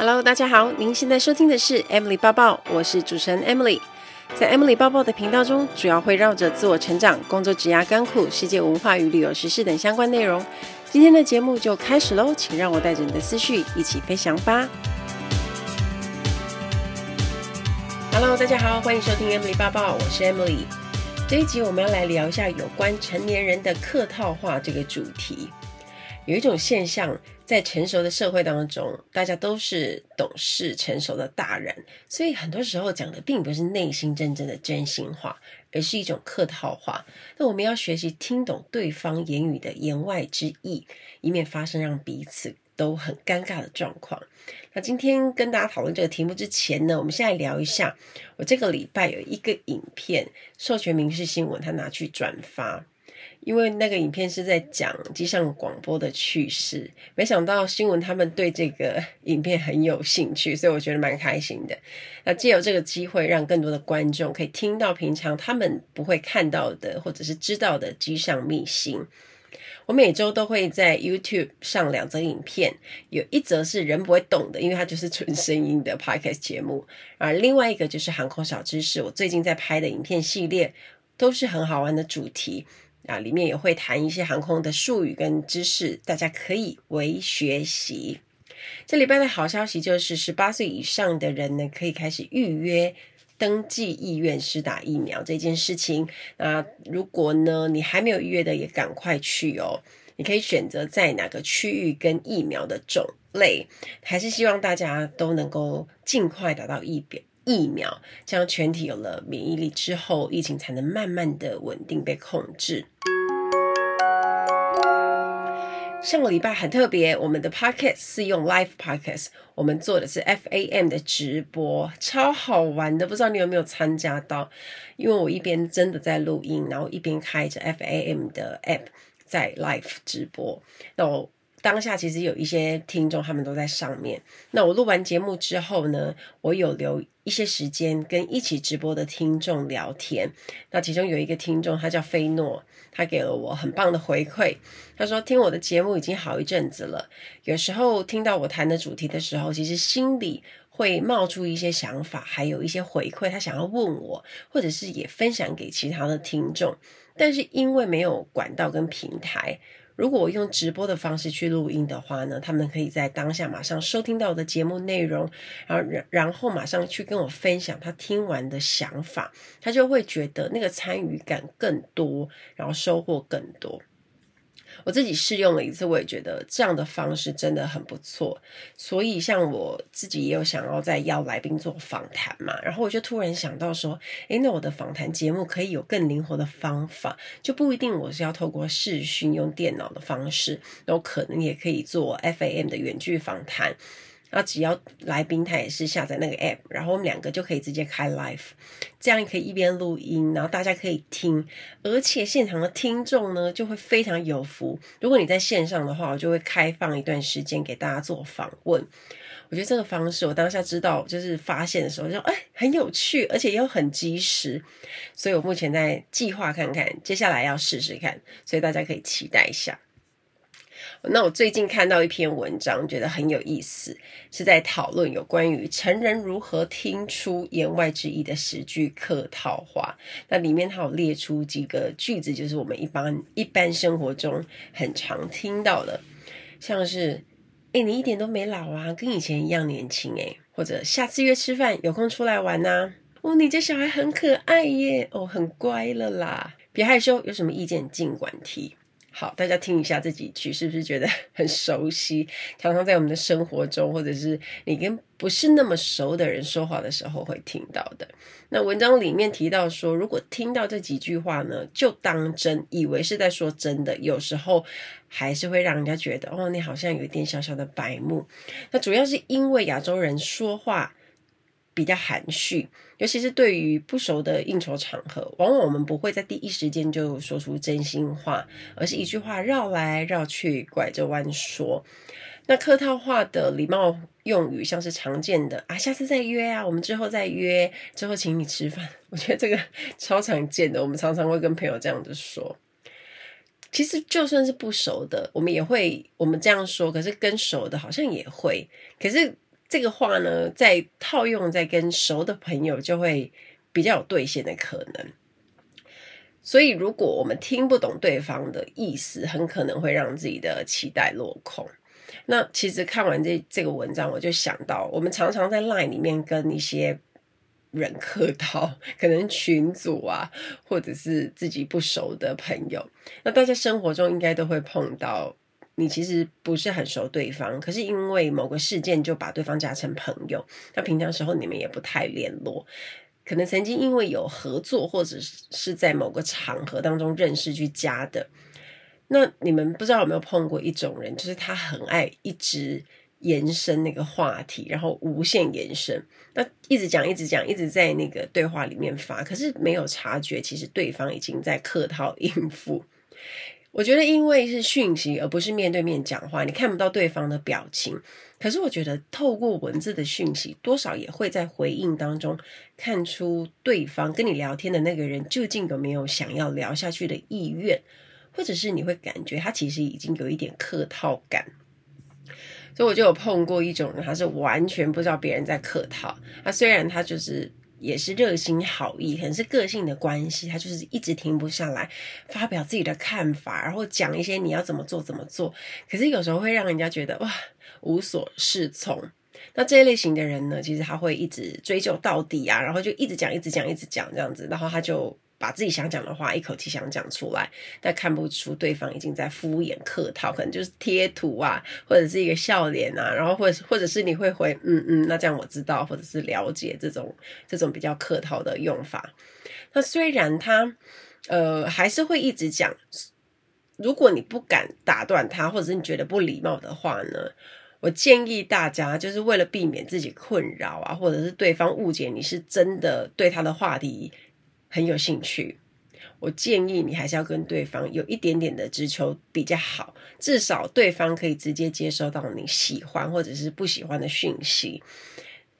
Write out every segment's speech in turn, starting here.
Hello，大家好，您现在收听的是 Emily 报报，我是主持人 Emily。在 Emily 报报的频道中，主要会绕着自我成长、工作、职涯、甘苦、世界文化与旅游时事等相关内容。今天的节目就开始喽，请让我带着你的思绪一起飞翔吧。Hello，大家好，欢迎收听 Emily 报报，我是 Emily。这一集我们要来聊一下有关成年人的客套话这个主题。有一种现象，在成熟的社会当中，大家都是懂事成熟的大人，所以很多时候讲的并不是内心真正的真心话，而是一种客套话。那我们要学习听懂对方言语的言外之意，以免发生让彼此都很尴尬的状况。那今天跟大家讨论这个题目之前呢，我们先来聊一下，我这个礼拜有一个影片，授权民事新闻，他拿去转发。因为那个影片是在讲机上广播的趣事，没想到新闻他们对这个 影片很有兴趣，所以我觉得蛮开心的。那借由这个机会，让更多的观众可以听到平常他们不会看到的或者是知道的机上秘辛。我每周都会在 YouTube 上两则影片，有一则是人不会动的，因为它就是纯声音的 Podcast 节目，而另外一个就是航空小知识。我最近在拍的影片系列都是很好玩的主题。啊，里面也会谈一些航空的术语跟知识，大家可以为学习。这礼拜的好消息就是，十八岁以上的人呢，可以开始预约登记意愿施打疫苗这件事情。那如果呢，你还没有预约的，也赶快去哦。你可以选择在哪个区域跟疫苗的种类，还是希望大家都能够尽快打到疫苗。疫苗，这样全体有了免疫力之后，疫情才能慢慢的稳定被控制。上个礼拜很特别，我们的 podcast 是用 live podcast，我们做的是 FAM 的直播，超好玩的，不知道你有没有参加到？因为我一边真的在录音，然后一边开着 FAM 的 app 在 live 直播，那我。当下其实有一些听众，他们都在上面。那我录完节目之后呢，我有留一些时间跟一起直播的听众聊天。那其中有一个听众，他叫菲诺，他给了我很棒的回馈。他说听我的节目已经好一阵子了，有时候听到我谈的主题的时候，其实心里会冒出一些想法，还有一些回馈，他想要问我，或者是也分享给其他的听众。但是因为没有管道跟平台。如果我用直播的方式去录音的话呢，他们可以在当下马上收听到我的节目内容，然后然然后马上去跟我分享他听完的想法，他就会觉得那个参与感更多，然后收获更多。我自己试用了一次，我也觉得这样的方式真的很不错。所以，像我自己也有想要再邀来宾做访谈嘛，然后我就突然想到说，诶，那我的访谈节目可以有更灵活的方法，就不一定我是要透过视讯用电脑的方式，然后可能也可以做 FAM 的远距访谈。那只要来宾他也是下载那个 app，然后我们两个就可以直接开 live，这样可以一边录音，然后大家可以听，而且现场的听众呢就会非常有福。如果你在线上的话，我就会开放一段时间给大家做访问。我觉得这个方式，我当下知道就是发现的时候就，就哎很有趣，而且又很及时，所以我目前在计划看看，接下来要试试看，所以大家可以期待一下。那我最近看到一篇文章，觉得很有意思，是在讨论有关于成人如何听出言外之意的十句客套话。那里面它有列出几个句子，就是我们一般一般生活中很常听到的，像是“诶，你一点都没老啊，跟以前一样年轻诶”，或者“下次约吃饭，有空出来玩呐”，“哦，你这小孩很可爱耶，哦，很乖了啦，别害羞，有什么意见尽管提。”好，大家听一下这几句，是不是觉得 很熟悉？常常在我们的生活中，或者是你跟不是那么熟的人说话的时候会听到的。那文章里面提到说，如果听到这几句话呢，就当真，以为是在说真的，有时候还是会让人家觉得，哦，你好像有一点小小的白目。那主要是因为亚洲人说话比较含蓄，尤其是对于不熟的应酬场合，往往我们不会在第一时间就说出真心话，而是一句话绕来绕去，拐着弯说。那客套话的礼貌用语，像是常见的啊，下次再约啊，我们之后再约，之后请你吃饭。我觉得这个超常见的，我们常常会跟朋友这样子说。其实就算是不熟的，我们也会我们这样说，可是跟熟的好像也会，可是。这个话呢，在套用在跟熟的朋友，就会比较有兑现的可能。所以，如果我们听不懂对方的意思，很可能会让自己的期待落空。那其实看完这这个文章，我就想到，我们常常在 LINE 里面跟一些人客套，可能群组啊，或者是自己不熟的朋友。那大家生活中应该都会碰到，你其实不是很熟对方，可是因为某个事件就把对方加成朋友。那平常时候你们也不太联络，可能曾经因为有合作，或者是在某个场合当中认识去加的。那你们不知道有没有碰过一种人，就是他很爱一直延伸那个话题，然后无限延伸，那一直讲，一直讲，一直在那个对话里面发，可是没有察觉，其实对方已经在客套应付。我觉得，因为是讯息，而不是面对面讲话，你看不到对方的表情。可是，我觉得透过文字的讯息，多少也会在回应当中看出对方跟你聊天的那个人究竟有没有想要聊下去的意愿，或者是你会感觉他其实已经有一点客套感。所以我就有碰过一种人，他是完全不知道别人在客套。他虽然他就是也是热心好意，可能是个性的关系，他就是一直停不下来发表自己的看法，然后讲一些你要怎么做怎么做。可是有时候会让人家觉得哇无所适从。那这一类型的人呢，其实他会一直追究到底啊，然后就一直讲一直讲一直讲这样子，然后他就。把自己想讲的话一口气想讲出来，但看不出对方已经在敷衍客套，可能就是贴图啊，或者是一个笑脸啊，然后或者或者是你会回嗯嗯，那这样我知道，或者是了解这种这种比较客套的用法。那虽然他呃还是会一直讲，如果你不敢打断他，或者是你觉得不礼貌的话呢，我建议大家就是为了避免自己困扰啊，或者是对方误解你是真的对他的话题。很有兴趣，我建议你还是要跟对方有一点点的直球比较好，至少对方可以直接接收到你喜欢或者是不喜欢的讯息。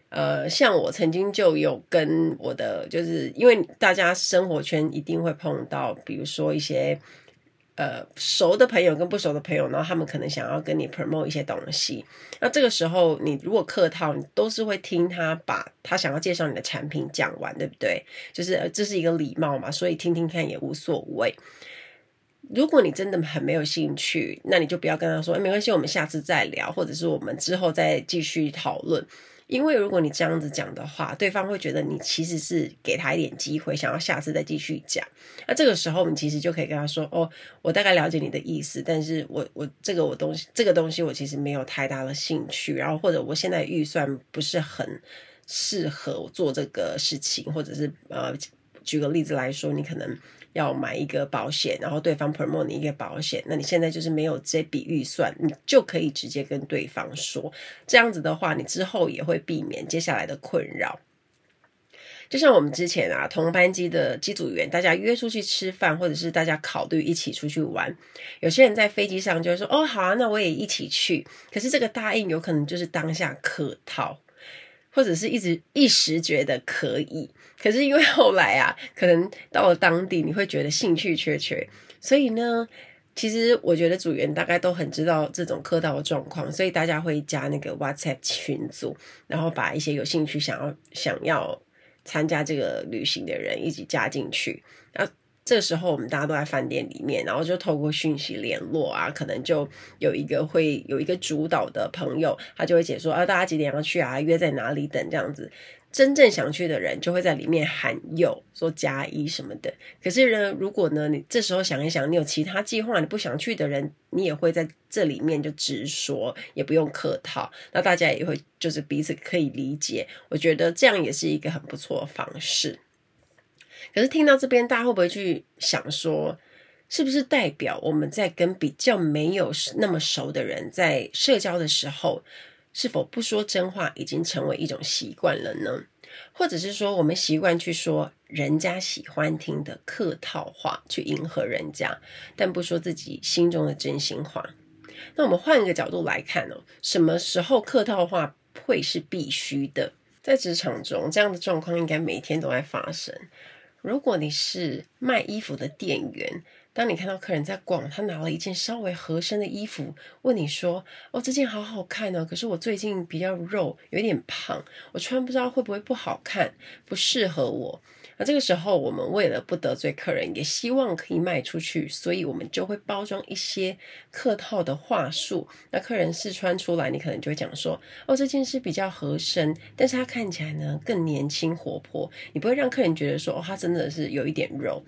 呃，像我曾经就有跟我的，就是因为大家生活圈一定会碰到，比如说一些。呃，熟的朋友跟不熟的朋友，然后他们可能想要跟你 promote 一些东西，那这个时候你如果客套，你都是会听他把他想要介绍你的产品讲完，对不对？就是这是一个礼貌嘛，所以听听看也无所谓。如果你真的很没有兴趣，那你就不要跟他说，哎，没关系，我们下次再聊，或者是我们之后再继续讨论。因为如果你这样子讲的话，对方会觉得你其实是给他一点机会，想要下次再继续讲。那这个时候，你其实就可以跟他说：“哦，我大概了解你的意思，但是我我这个我东西这个东西我其实没有太大的兴趣，然后或者我现在预算不是很适合做这个事情，或者是呃，举个例子来说，你可能。”要买一个保险，然后对方 promote 你一个保险，那你现在就是没有这笔预算，你就可以直接跟对方说，这样子的话，你之后也会避免接下来的困扰。就像我们之前啊，同班机的机组员，大家约出去吃饭，或者是大家考虑一起出去玩，有些人在飞机上就会说，哦，好啊，那我也一起去。可是这个答应有可能就是当下客套。或者是一直一时觉得可以，可是因为后来啊，可能到了当地，你会觉得兴趣缺缺，所以呢，其实我觉得组员大概都很知道这种客套的状况，所以大家会加那个 WhatsApp 群组，然后把一些有兴趣想要想要参加这个旅行的人一起加进去，这时候，我们大家都在饭店里面，然后就透过讯息联络啊，可能就有一个会有一个主导的朋友，他就会解说啊，大家几点要去啊，约在哪里等这样子。真正想去的人就会在里面喊有，说加一什么的。可是呢，如果呢，你这时候想一想，你有其他计划，你不想去的人，你也会在这里面就直说，也不用客套，那大家也会就是彼此可以理解。我觉得这样也是一个很不错的方式。可是听到这边，大家会不会去想说，是不是代表我们在跟比较没有那么熟的人在社交的时候，是否不说真话已经成为一种习惯了呢？或者是说，我们习惯去说人家喜欢听的客套话，去迎合人家，但不说自己心中的真心话？那我们换一个角度来看哦，什么时候客套话会是必须的？在职场中，这样的状况应该每天都在发生。如果你是卖衣服的店员，当你看到客人在逛，他拿了一件稍微合身的衣服，问你说：“哦，这件好好看哦，可是我最近比较肉，有点胖，我穿不知道会不会不好看，不适合我。”那这个时候，我们为了不得罪客人，也希望可以卖出去，所以我们就会包装一些客套的话术。那客人试穿出来，你可能就会讲说：“哦，这件是比较合身，但是它看起来呢更年轻活泼。”你不会让客人觉得说：“哦，它真的是有一点肉。”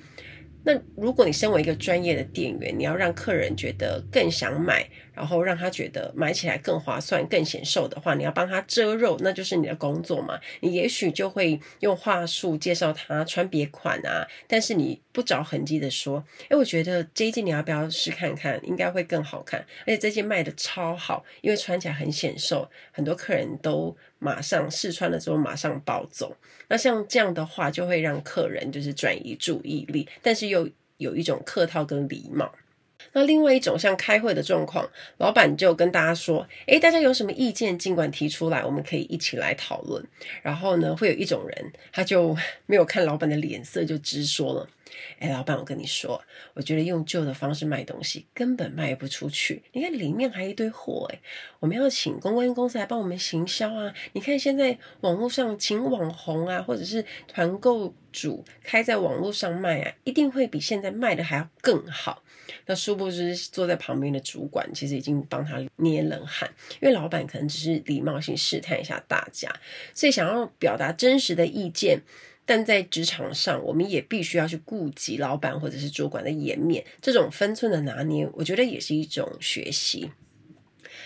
那如果你身为一个专业的店员，你要让客人觉得更想买，然后让他觉得买起来更划算、更显瘦的话，你要帮他遮肉，那就是你的工作嘛。你也许就会用话术介绍他穿别款啊，但是你不着痕迹的说：“诶，我觉得这一件你要不要试看看？应该会更好看，而且这件卖的超好，因为穿起来很显瘦，很多客人都马上试穿了之后马上抱走。那像这样的话，就会让客人就是转移注意力，但是又有一种客套跟礼貌。那另外一种像开会的状况，老板就跟大家说：“诶，大家有什么意见，尽管提出来，我们可以一起来讨论。”然后呢，会有一种人，他就 没有看老板的脸色，就直说了。哎，老板，我跟你说，我觉得用旧的方式卖东西根本卖不出去。你看里面还一堆货，哎，我们要请公关公司来帮我们行销啊。你看现在网络上请网红啊，或者是团购主开在网络上卖啊，一定会比现在卖的还要更好。那殊不知坐在旁边的主管其实已经帮他捏冷汗，因为老板可能只是礼貌性试探一下大家，所以想要表达真实的意见。但在职场上，我们也必须要去顾及老板或者是主管的颜面，这种分寸的拿捏，我觉得也是一种学习。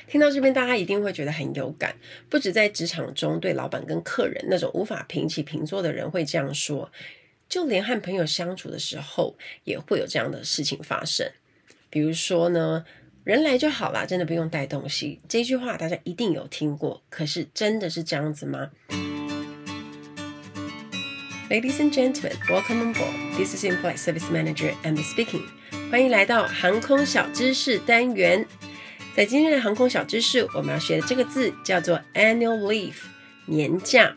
听到这边，大家一定会觉得很有感，不止在职场中对老板跟客人那种无法平起平坐的人会这样说，就连和朋友相处的时候，也会有这样的事情发生。比如说呢，人来就好啦，真的不用带东西。这句话大家一定有听过，可是真的是这样子吗？Ladies and gentlemen, welcome aboard. This is In-Flight Service Manager Amy speaking. 欢迎来到航空小知识单元。在今天的航空小知识，我们要学的这个字叫做 annual leave，年假。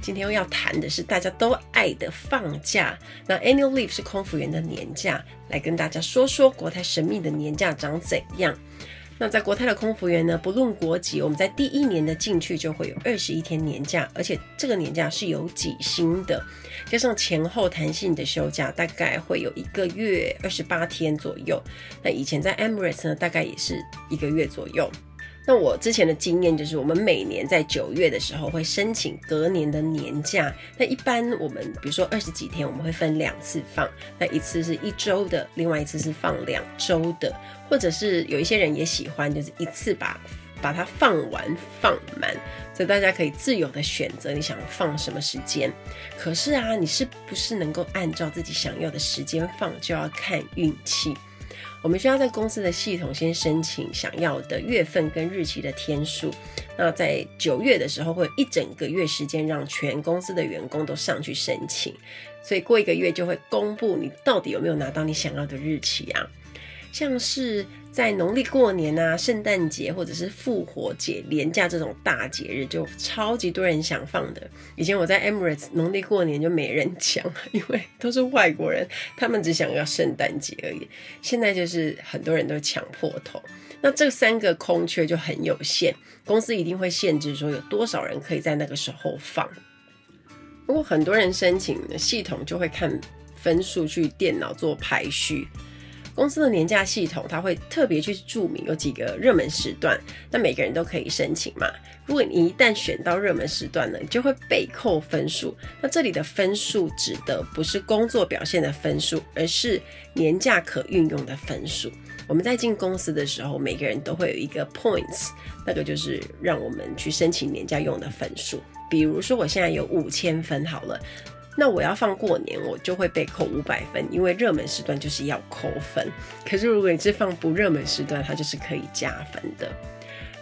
今天要谈的是大家都爱的放假。那 annual leave 是空服员的年假，来跟大家说说国泰神秘的年假长怎样。那在国泰的空服员呢，不论国籍，我们在第一年的进去就会有二十一天年假，而且这个年假是有几薪的，加上前后弹性的休假，大概会有一个月二十八天左右。那以前在 Emirates 呢，大概也是一个月左右。那我之前的经验就是，我们每年在九月的时候会申请隔年的年假。那一般我们比如说二十几天，我们会分两次放。那一次是一周的，另外一次是放两周的，或者是有一些人也喜欢，就是一次把把它放完放满。所以大家可以自由的选择你想放什么时间。可是啊，你是不是能够按照自己想要的时间放，就要看运气。我们需要在公司的系统先申请想要的月份跟日期的天数。那在九月的时候，会有一整个月时间让全公司的员工都上去申请。所以过一个月就会公布你到底有没有拿到你想要的日期啊。像是在农历过年啊、圣诞节或者是复活节年假这种大节日，就超级多人想放的。以前我在 Emirates 农历过年就没人抢，因为都是外国人，他们只想要圣诞节而已。现在就是很多人都抢破头，那这三个空缺就很有限，公司一定会限制说有多少人可以在那个时候放。如果很多人申请，系统就会看分数去电脑做排序。公司的年假系统，它会特别去注明有几个热门时段，那每个人都可以申请嘛。如果你一旦选到热门时段呢，就会被扣分数。那这里的分数指的不是工作表现的分数，而是年假可运用的分数。我们在进公司的时候，每个人都会有一个 points，那个就是让我们去申请年假用的分数。比如说，我现在有五千分好了。那我要放过年，我就会被扣五百分，因为热门时段就是要扣分。可是如果你是放不热门时段，它就是可以加分的。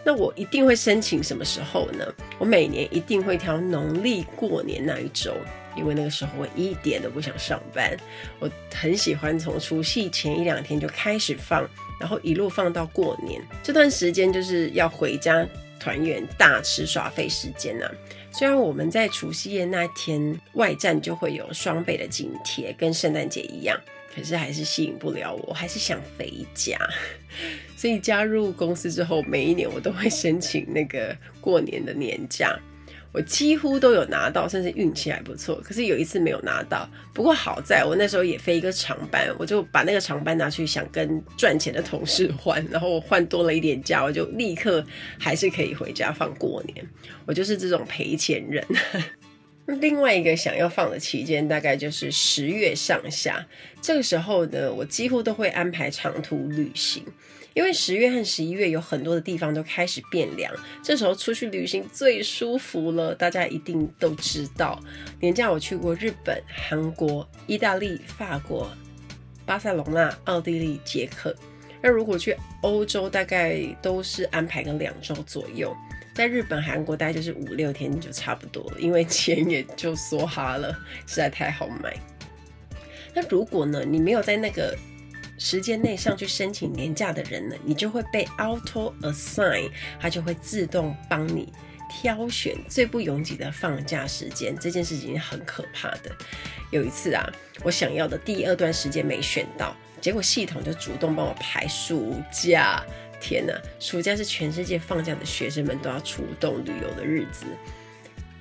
那我一定会申请什么时候呢？我每年一定会挑农历过年那一周，因为那个时候我一点都不想上班。我很喜欢从除夕前一两天就开始放，然后一路放到过年。这段时间就是要回家团圆、大吃耍费时间啊。虽然我们在除夕夜那天外站就会有双倍的津贴，跟圣诞节一样，可是还是吸引不了我，还是想回家。所以加入公司之后，每一年我都会申请那个过年的年假。我几乎都有拿到，甚至运气还不错。可是有一次没有拿到，不过好在我那时候也飞一个长班，我就把那个长班拿去想跟赚钱的同事换，然后我换多了一点假，我就立刻还是可以回家放过年。我就是这种赔钱人。另外一个想要放的期间，大概就是十月上下。这个时候呢，我几乎都会安排长途旅行。因为十月和十一月有很多的地方都开始变凉，这时候出去旅行最舒服了。大家一定都知道，年假我去过日本、韩国、意大利、法国、巴塞隆纳、奥地利、捷克。那如果去欧洲，大概都是安排个两周左右。在日本、韩国，大概就是五六天就差不多了，因为钱也就梭哈了，实在太好买。那如果呢，你没有在那个时间内上去申请年假的人呢，你就会被 auto assign，它就会自动帮你挑选最不拥挤的放假时间。这件事情很可怕的。有一次啊，我想要的第二段时间没选到，结果系统就主动帮我排暑假。天哪，暑假是全世界放假的学生们都要出动旅游的日子。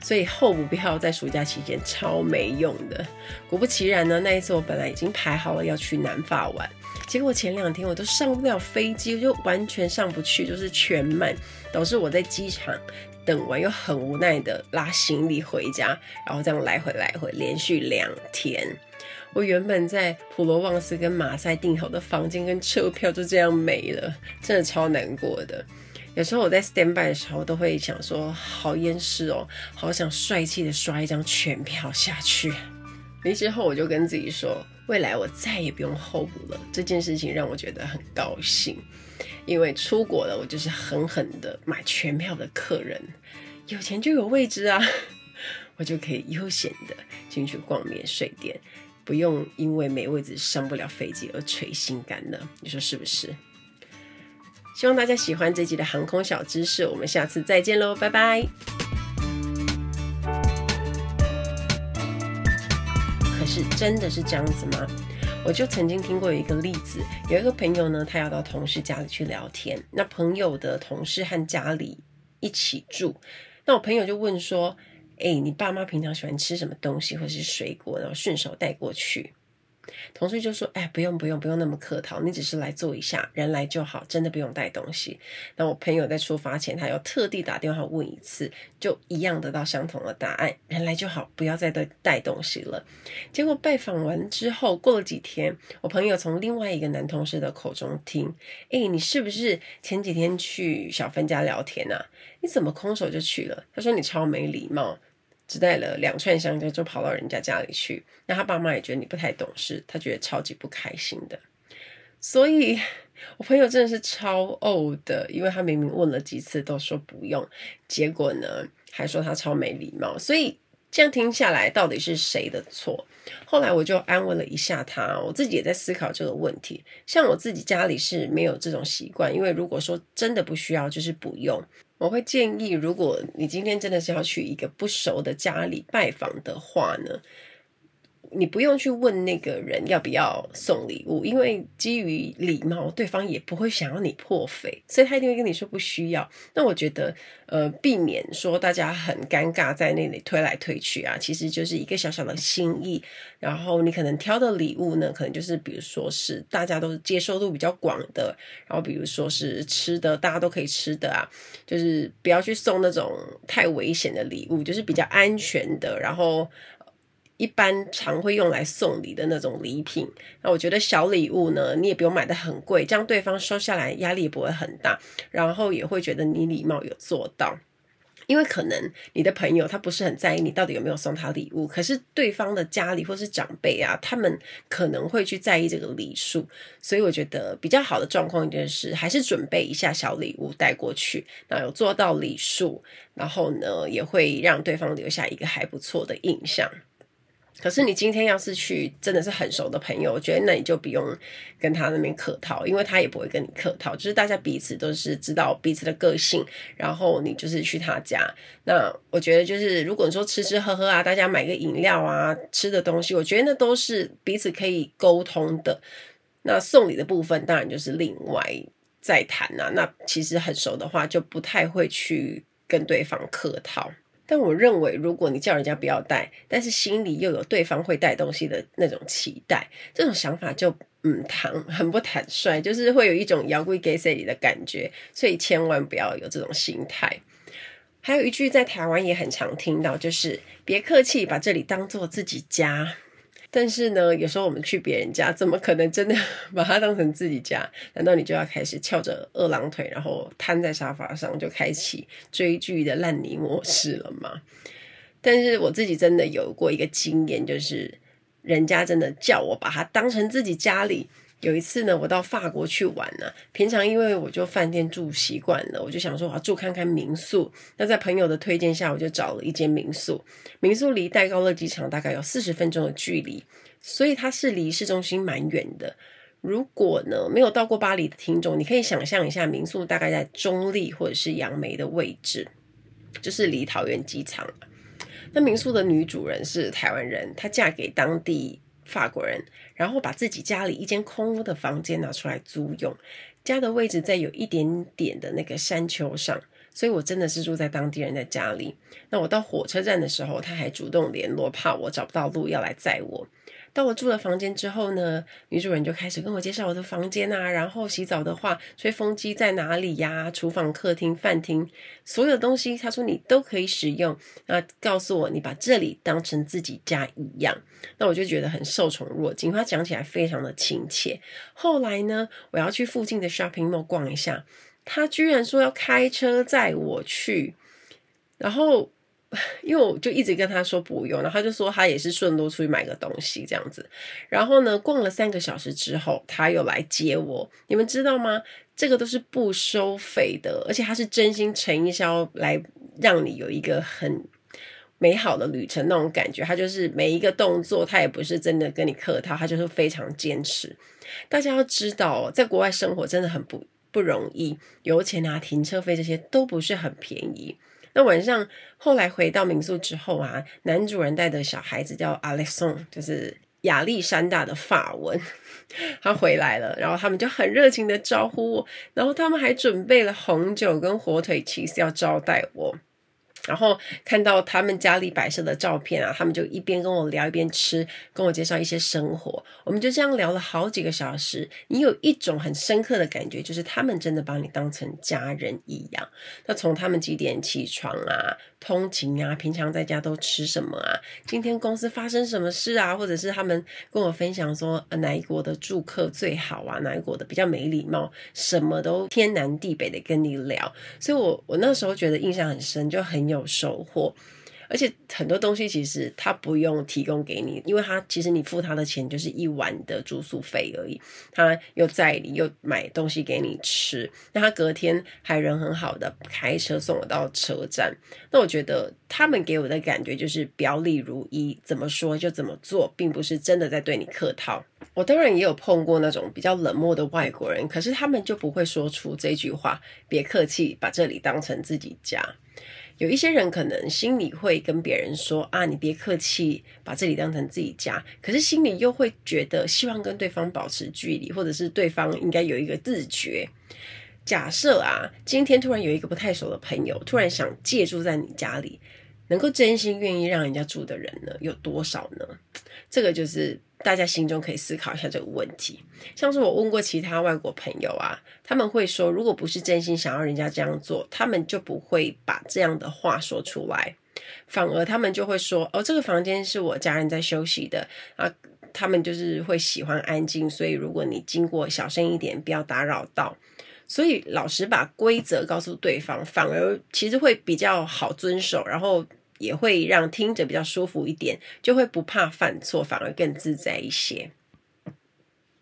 所以候补票在暑假期间超没用的。果不其然呢，那一次我本来已经排好了要去南法玩，结果前两天我都上不了飞机，就完全上不去，就是全满，导致我在机场等完又很无奈的拉行李回家，然后这样来回来回连续两天。我原本在普罗旺斯跟马赛订好的房间跟车票就这样没了，真的超难过的。有时候我在 stand by 的时候，都会想说，好厌世哦，好想帅气的刷一张全票下去。离职后，我就跟自己说，未来我再也不用候补了。这件事情让我觉得很高兴，因为出国了，我就是狠狠的买全票的客人，有钱就有位置啊，我就可以悠闲的进去逛免税店，不用因为没位置上不了飞机而垂心肝了。你说是不是？希望大家喜欢这集的航空小知识，我们下次再见喽，拜拜。是真的是这样子吗？我就曾经听过有一个例子，有一个朋友呢，他要到同事家里去聊天，那朋友的同事和家里一起住，那我朋友就问说：“哎，你爸妈平常喜欢吃什么东西或是水果？然后顺手带过去。”同事就说：“哎，不用不用不用那么客套，你只是来坐一下，人来就好，真的不用带东西。”那我朋友在出发前，他又特地打电话问一次，就一样得到相同的答案：人来就好，不要再带带东西了。结果拜访完之后，过了几天，我朋友从另外一个男同事的口中听：“哎，你是不是前几天去小芬家聊天啊？你怎么空手就去了？”他说：“你超没礼貌。”只带了两串香蕉就跑到人家家里去，那他爸妈也觉得你不太懂事，他觉得超级不开心的。所以我朋友真的是超呕的，因为他明明问了几次都说不用，结果呢还说他超没礼貌。所以这样听下来，到底是谁的错？后来我就安慰了一下他，我自己也在思考这个问题。像我自己家里是没有这种习惯，因为如果说真的不需要，就是不用。我会建议，如果你今天真的是要去一个不熟的家里拜访的话呢，你不用去问那个人要不要送礼物，因为基于礼貌，对方也不会想要你破费，所以他一定会跟你说不需要。那我觉得，呃，避免说大家很尴尬在那里推来推去啊，其实就是一个小小的心意。然后你可能挑的礼物呢，可能就是比如说是大家都接受度比较广的，然后比如说是吃的，大家都可以吃的啊，就是不要去送那种太危险的礼物，就是比较安全的，然后。一般常会用来送礼的那种礼品，那我觉得小礼物呢，你也不用买的很贵，这样对方收下来压力也不会很大，然后也会觉得你礼貌有做到。因为可能你的朋友他不是很在意你到底有没有送他礼物，可是对方的家里或是长辈啊，他们可能会去在意这个礼数，所以我觉得比较好的状况就是还是准备一下小礼物带过去，那有做到礼数，然后呢也会让对方留下一个还不错的印象。可是你今天要是去真的是很熟的朋友，我觉得那你就不用跟他那边客套，因为他也不会跟你客套，就是大家彼此都是知道彼此的个性，然后你就是去他家。那我觉得就是如果你说吃吃喝喝啊，大家买个饮料啊，吃的东西，我觉得那都是彼此可以沟通的。那送礼的部分当然就是另外再谈啊。那其实很熟的话，就不太会去跟对方客套。但我认为，如果你叫人家不要带，但是心里又有对方会带东西的那种期待，这种想法就嗯坦很不坦率，就是会有一种妖怪给谁里的感觉，所以千万不要有这种心态。还有一句在台湾也很常听到，就是别客气，把这里当做自己家。但是呢，有时候我们去别人家，怎么可能真的 把它当成自己家？难道你就要开始翘着二郎腿，然后瘫在沙发上，就开启追剧的烂泥模式了吗？但是我自己真的有过一个经验，就是人家真的叫我把它当成自己家里。有一次呢，我到法国去玩呢。平常因为我就饭店住习惯了，我就想说我要住看看民宿。那在朋友的推荐下，我就找了一间民宿。民宿离戴高乐机场大概有四十分钟的距离，所以它是离市中心蛮远的。如果呢没有到过巴黎的听众，你可以想象一下，民宿大概在中立或者是杨梅的位置，就是离桃园机场。那民宿的女主人是台湾人，她嫁给当地。法国人，然后把自己家里一间空的房间拿出来租用，家的位置在有一点点的那个山丘上，所以我真的是住在当地人的家里。那我到火车站的时候，他还主动联络，怕我找不到路要来载我。到我住了房间之后呢，女主人就开始跟我介绍我的房间啊，然后洗澡的话，吹风机在哪里呀？厨房、客厅、饭厅，所有东西，她说你都可以使用。那告诉我，你把这里当成自己家一样，那我就觉得很受宠若惊。她讲起来非常的亲切。后来呢，我要去附近的 shopping mall 逛一下，她居然说要开车载我去，然后。因为我就一直跟他说不用，然后他就说他也是顺路出去买个东西这样子。然后呢，逛了三个小时之后，他又来接我。你们知道吗？这个都是不收费的，而且他是真心诚意是要来让你有一个很美好的旅程那种感觉。他就是每一个动作，他也不是真的跟你客套，他就是非常坚持。大家要知道，在国外生活真的很不不容易，油钱啊、停车费这些都不是很便宜。那晚上后来回到民宿之后啊，男主人带的小孩子叫 Alexon，就是亚历山大的法文，他回来了，然后他们就很热情的招呼我，然后他们还准备了红酒跟火腿其实要招待我。然后看到他们家里摆设的照片啊，他们就一边跟我聊一边吃，跟我介绍一些生活。我们就这样聊了好几个小时。你有一种很深刻的感觉，就是他们真的把你当成家人一样。那从他们几点起床啊，通勤啊，平常在家都吃什么啊？今天公司发生什么事啊？或者是他们跟我分享说，呃哪一国的住客最好啊？哪一国的比较没礼貌？什么都天南地北的跟你聊。所以我我那时候觉得印象很深，就很。有收获，而且很多东西其实他不用提供给你，因为他其实你付他的钱就是一晚的住宿费而已。他又在你，又买东西给你吃，那他隔天还人很好的开车送我到车站。那我觉得他们给我的感觉就是表里如一，怎么说就怎么做，并不是真的在对你客套。我当然也有碰过那种比较冷漠的外国人，可是他们就不会说出这句话：别客气，把这里当成自己家。有一些人可能心里会跟别人说啊，你别客气，把这里当成自己家。可是心里又会觉得希望跟对方保持距离，或者是对方应该有一个自觉。假设啊，今天突然有一个不太熟的朋友突然想借住在你家里，能够真心愿意让人家住的人呢，有多少呢？这个就是。大家心中可以思考一下这个问题。像是我问过其他外国朋友啊，他们会说，如果不是真心想要人家这样做，他们就不会把这样的话说出来，反而他们就会说：“哦，这个房间是我家人在休息的啊。”他们就是会喜欢安静，所以如果你经过，小声一点，不要打扰到。所以老实把规则告诉对方，反而其实会比较好遵守，然后。也会让听着比较舒服一点，就会不怕犯错，反而更自在一些。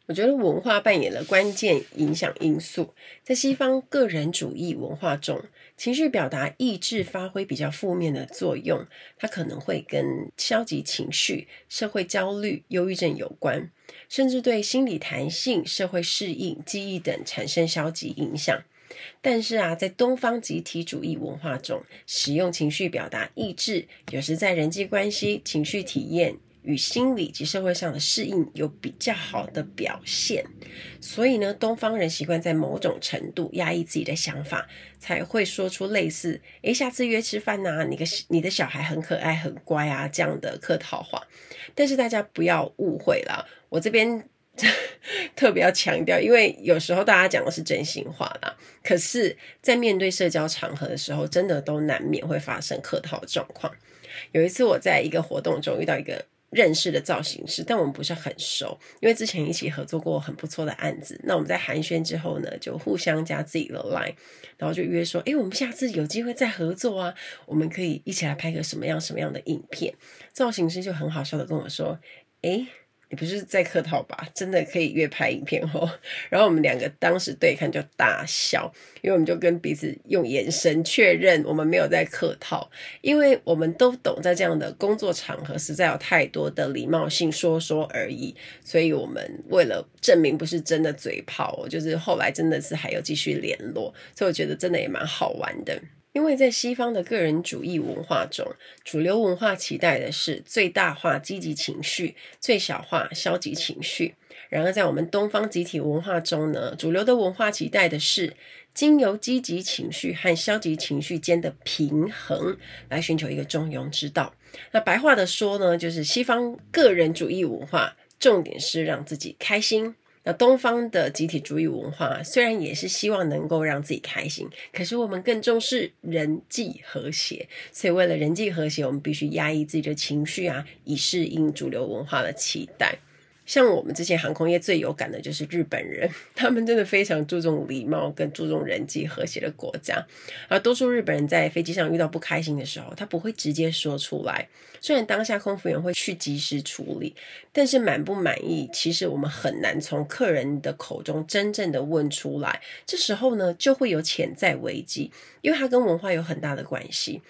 我觉得文化扮演了关键影响因素。在西方个人主义文化中，情绪表达意志发挥比较负面的作用，它可能会跟消极情绪、社会焦虑、忧郁症有关，甚至对心理弹性、社会适应、记忆等产生消极影响。但是啊，在东方集体主义文化中，使用情绪表达意志，有时在人际关系、情绪体验与心理及社会上的适应有比较好的表现。所以呢，东方人习惯在某种程度压抑自己的想法，才会说出类似“诶，下次约吃饭呐，你个你的小孩很可爱、很乖啊”这样的客套话。但是大家不要误会了，我这边。特别要强调，因为有时候大家讲的是真心话啦，可是，在面对社交场合的时候，真的都难免会发生客套的状况。有一次，我在一个活动中遇到一个认识的造型师，但我们不是很熟，因为之前一起合作过很不错的案子。那我们在寒暄之后呢，就互相加自己的 line，然后就约说：“诶，我们下次有机会再合作啊，我们可以一起来拍个什么样什么样的影片。”造型师就很好笑的跟我说：“诶。”也不是在客套吧？真的可以约拍影片哦。然后我们两个当时对看就大笑，因为我们就跟彼此用眼神确认我们没有在客套，因为我们都懂，在这样的工作场合实在有太多的礼貌性说说而已，所以我们为了证明不是真的嘴炮，就是后来真的是还有继续联络，所以我觉得真的也蛮好玩的。因为在西方的个人主义文化中，主流文化期待的是最大化积极情绪，最小化消极情绪。然而，在我们东方集体文化中呢，主流的文化期待的是经由积极情绪和消极情绪间的平衡，来寻求一个中庸之道。那白话的说呢，就是西方个人主义文化重点是让自己开心。那东方的集体主义文化虽然也是希望能够让自己开心，可是我们更重视人际和谐，所以为了人际和谐，我们必须压抑自己的情绪啊，以适应主流文化的期待。像我们之前航空业最有感的就是日本人，他们真的非常注重礼貌跟注重人际和谐的国家。而多数日本人在飞机上遇到不开心的时候，他不会直接说出来。虽然当下空服员会去及时处理，但是满不满意，其实我们很难从客人的口中真正的问出来。这时候呢，就会有潜在危机，因为它跟文化有很大的关系。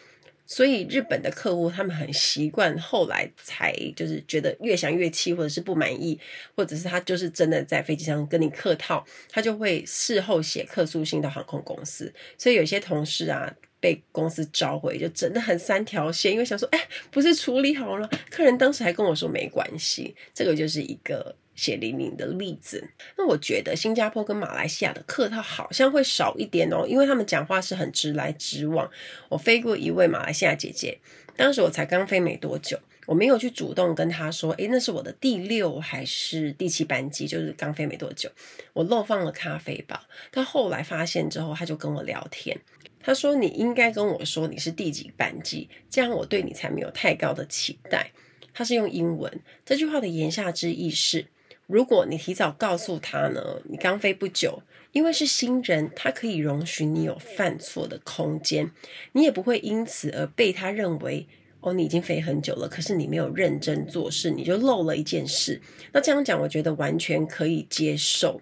所以日本的客户他们很习惯，后来才就是觉得越想越气，或者是不满意，或者是他就是真的在飞机上跟你客套，他就会事后写客诉信到航空公司。所以有些同事啊被公司召回，就真的很三条线，因为想说，哎，不是处理好了，客人当时还跟我说没关系，这个就是一个。血淋淋的例子，那我觉得新加坡跟马来西亚的客套好像会少一点哦，因为他们讲话是很直来直往。我飞过一位马来西亚姐姐，当时我才刚飞没多久，我没有去主动跟她说，诶，那是我的第六还是第七班机，就是刚飞没多久，我漏放了咖啡包。她后来发现之后，她就跟我聊天，她说你应该跟我说你是第几班机，这样我对你才没有太高的期待。她是用英文，这句话的言下之意是。如果你提早告诉他呢，你刚飞不久，因为是新人，他可以容许你有犯错的空间，你也不会因此而被他认为哦，你已经飞很久了，可是你没有认真做事，你就漏了一件事。那这样讲，我觉得完全可以接受，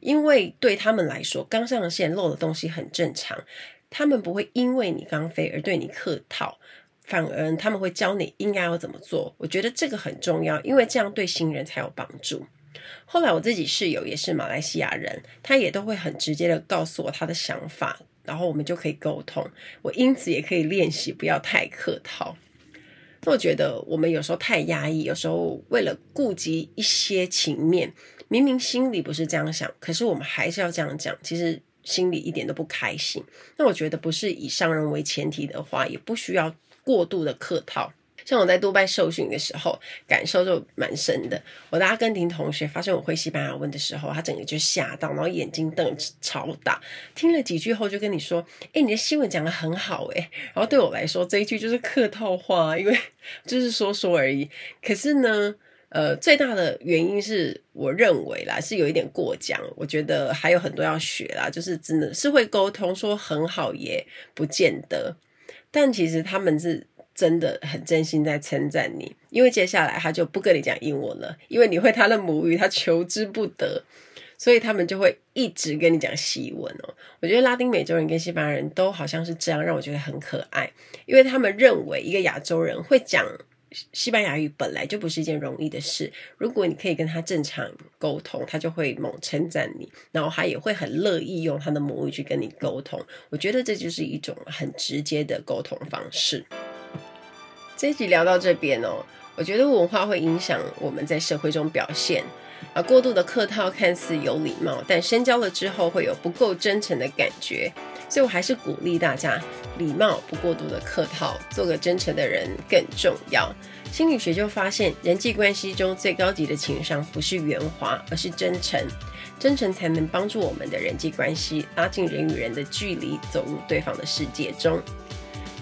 因为对他们来说，刚上线漏的东西很正常，他们不会因为你刚飞而对你客套，反而他们会教你应该要怎么做。我觉得这个很重要，因为这样对新人才有帮助。后来我自己室友也是马来西亚人，他也都会很直接的告诉我他的想法，然后我们就可以沟通。我因此也可以练习不要太客套。那我觉得我们有时候太压抑，有时候为了顾及一些情面，明明心里不是这样想，可是我们还是要这样讲，其实心里一点都不开心。那我觉得不是以商人为前提的话，也不需要过度的客套。像我在杜拜受训的时候，感受就蛮深的。我的阿根廷同学发现我会西班牙文的时候，他整个就吓到，然后眼睛瞪超大。听了几句后，就跟你说：“诶，你的新闻讲得很好诶。”然后对我来说，这一句就是客套话，因为 就是说说而已。可是呢，呃，最大的原因是我认为啦，是有一点过奖。我觉得还有很多要学啦，就是真的是会沟通，说很好也不见得。但其实他们是。真的很真心在称赞你，因为接下来他就不跟你讲英文了，因为你会他的母语，他求之不得，所以他们就会一直跟你讲西文哦。我觉得拉丁美洲人跟西班牙人都好像是这样，让我觉得很可爱，因为他们认为一个亚洲人会讲西班牙语本来就不是一件容易的事。如果你可以跟他正常沟通，他就会猛称赞你，然后他也会很乐意用他的母语去跟你沟通。我觉得这就是一种很直接的沟通方式。这一集聊到这边哦，我觉得文化会影响我们在社会中表现，而过度的客套看似有礼貌，但深交了之后会有不够真诚的感觉，所以我还是鼓励大家，礼貌不过度的客套，做个真诚的人更重要。心理学就发现，人际关系中最高级的情商不是圆滑，而是真诚，真诚才能帮助我们的人际关系拉近人与人的距离，走入对方的世界中。